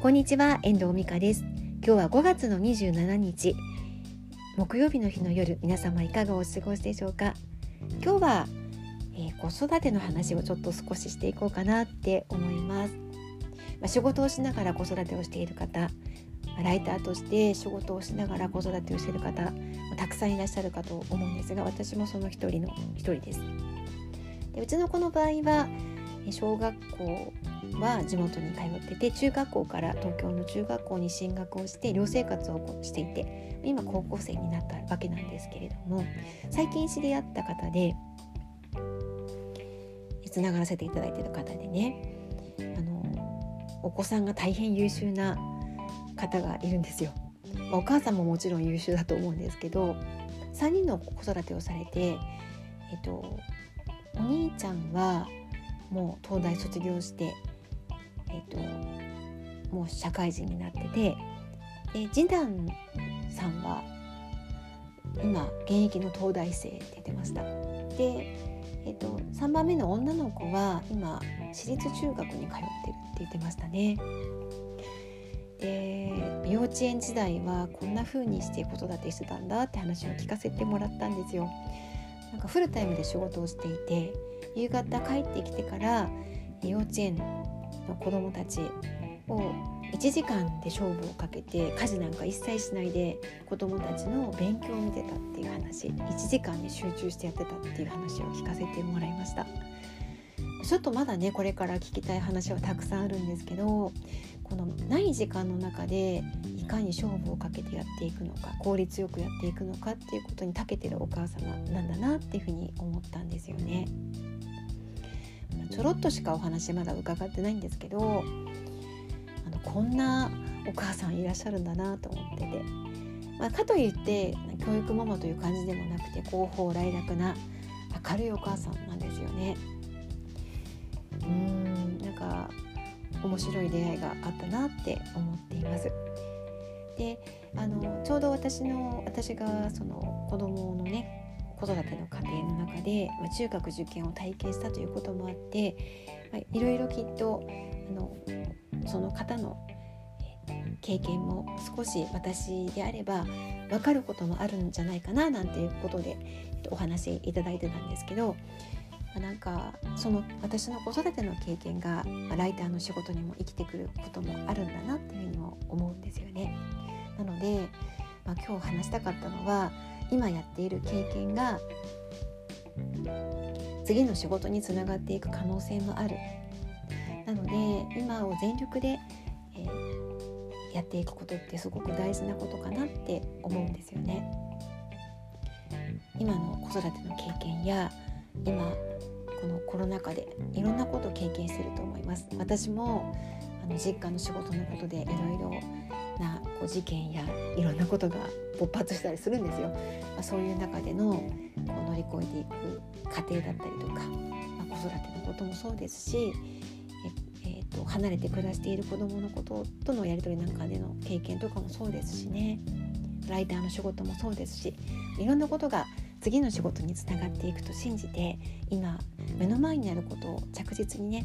こんにちは遠藤美香です。今日は5月の27日木曜日の日の夜皆様いかがお過ごしでしょうか？今日は、えー、子育ての話をちょっと少ししていこうかなって思います、まあ、仕事をしながら子育てをしている方ライターとして仕事をしながら子育てをしている方たくさんいらっしゃるかと思うんですが私もその一人の一人です。でうちの子の場合は小学校は地元に通ってて中学校から東京の中学校に進学をして寮生活をしていて今高校生になったわけなんですけれども最近知り合った方でつながらせていただいてる方でねあのお子さんが大変優秀な方がいるんですよ。お母さんももちろん優秀だと思うんですけど3人の子育てをされて、えっと、お兄ちゃんはもう東大卒業してえっ、ともう社会人になっててで次男さんは今現役の東大生って言ってました。で、えっと、3番目の女の子は今私立中学に通ってるって言ってましたね。で幼稚園時代はこんな風にして子育てしてたんだって話を聞かせてもらったんですよ。なんかフルタイムで仕事をしていて夕方帰ってきてから幼稚園の子どもたちを1時間で勝負をかけて家事なんか一切しないで子どもたちの勉強を見てたっていう話1時間に集中してやってたっていう話を聞かせてもらいましたちょっとまだねこれから聞きたい話はたくさんあるんですけどこのない時間の中でいかに勝負をかけてやっていくのか効率よくやっていくのかっていうことに長けてるお母様なんだなっていうふうに思ったんですよね。ちょろっとしかお話まだ伺ってないんですけどあのこんなお母さんいらっしゃるんだなと思ってて、まあ、かといって教育ママという感じでもなくて広報来楽な明るいお母さんなんですよね。うーんなんか面白い出会いがあったなって思っています。であのちょうど私の私がその子供のね子育ての過程の中で、ま、中学受験を体験したということもあって、まあ、いろいろきっとあのその方の経験も少し私であれば分かることもあるんじゃないかななんていうことでお話いただいてたんですけど、ま、なんかその私の子育ての経験が、ライターの仕事にも生きてくることもあるんだなっていうふうにも思うんですよね。なので、まあ、今日話したかったのは今やっている経験が次の仕事につながっていく可能性もある。なので今を全力で、えー、やっていくことってすごく大事なことかなって思うんですよね。今の子育ての経験や今このコロナ禍でいろんなことを経験してると思います。私もあの実家の仕事のことでいろいろなこう事件やいろんなことが勃発したりするんですよ。まあ、そういう中でのこう乗り越えていく過程だったりとか、まあ、子育てのこともそうですしえ、えーと、離れて暮らしている子どものこととのやり取りなんかでの経験とかもそうですしねライターの仕事もそうですしいろんなことが次の仕事につながっていくと信じて今目の前にあることを着実にね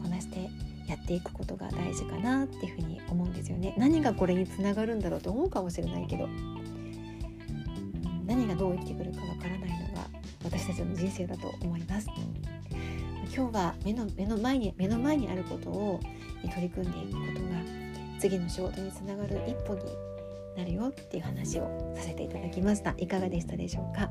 こなしてやっていくことが大事かなっていうふうに思うんですよね。何がこれにつながるんだろうと思うかもしれないけど。何がどう生きてくるかわからないのが私たちの人生だと思います。今日は目の目の前に目の前にあることを取り組んでいくことが次の仕事につながる一歩になるよっていう話をさせていただきました。いかがでしたでしょうか？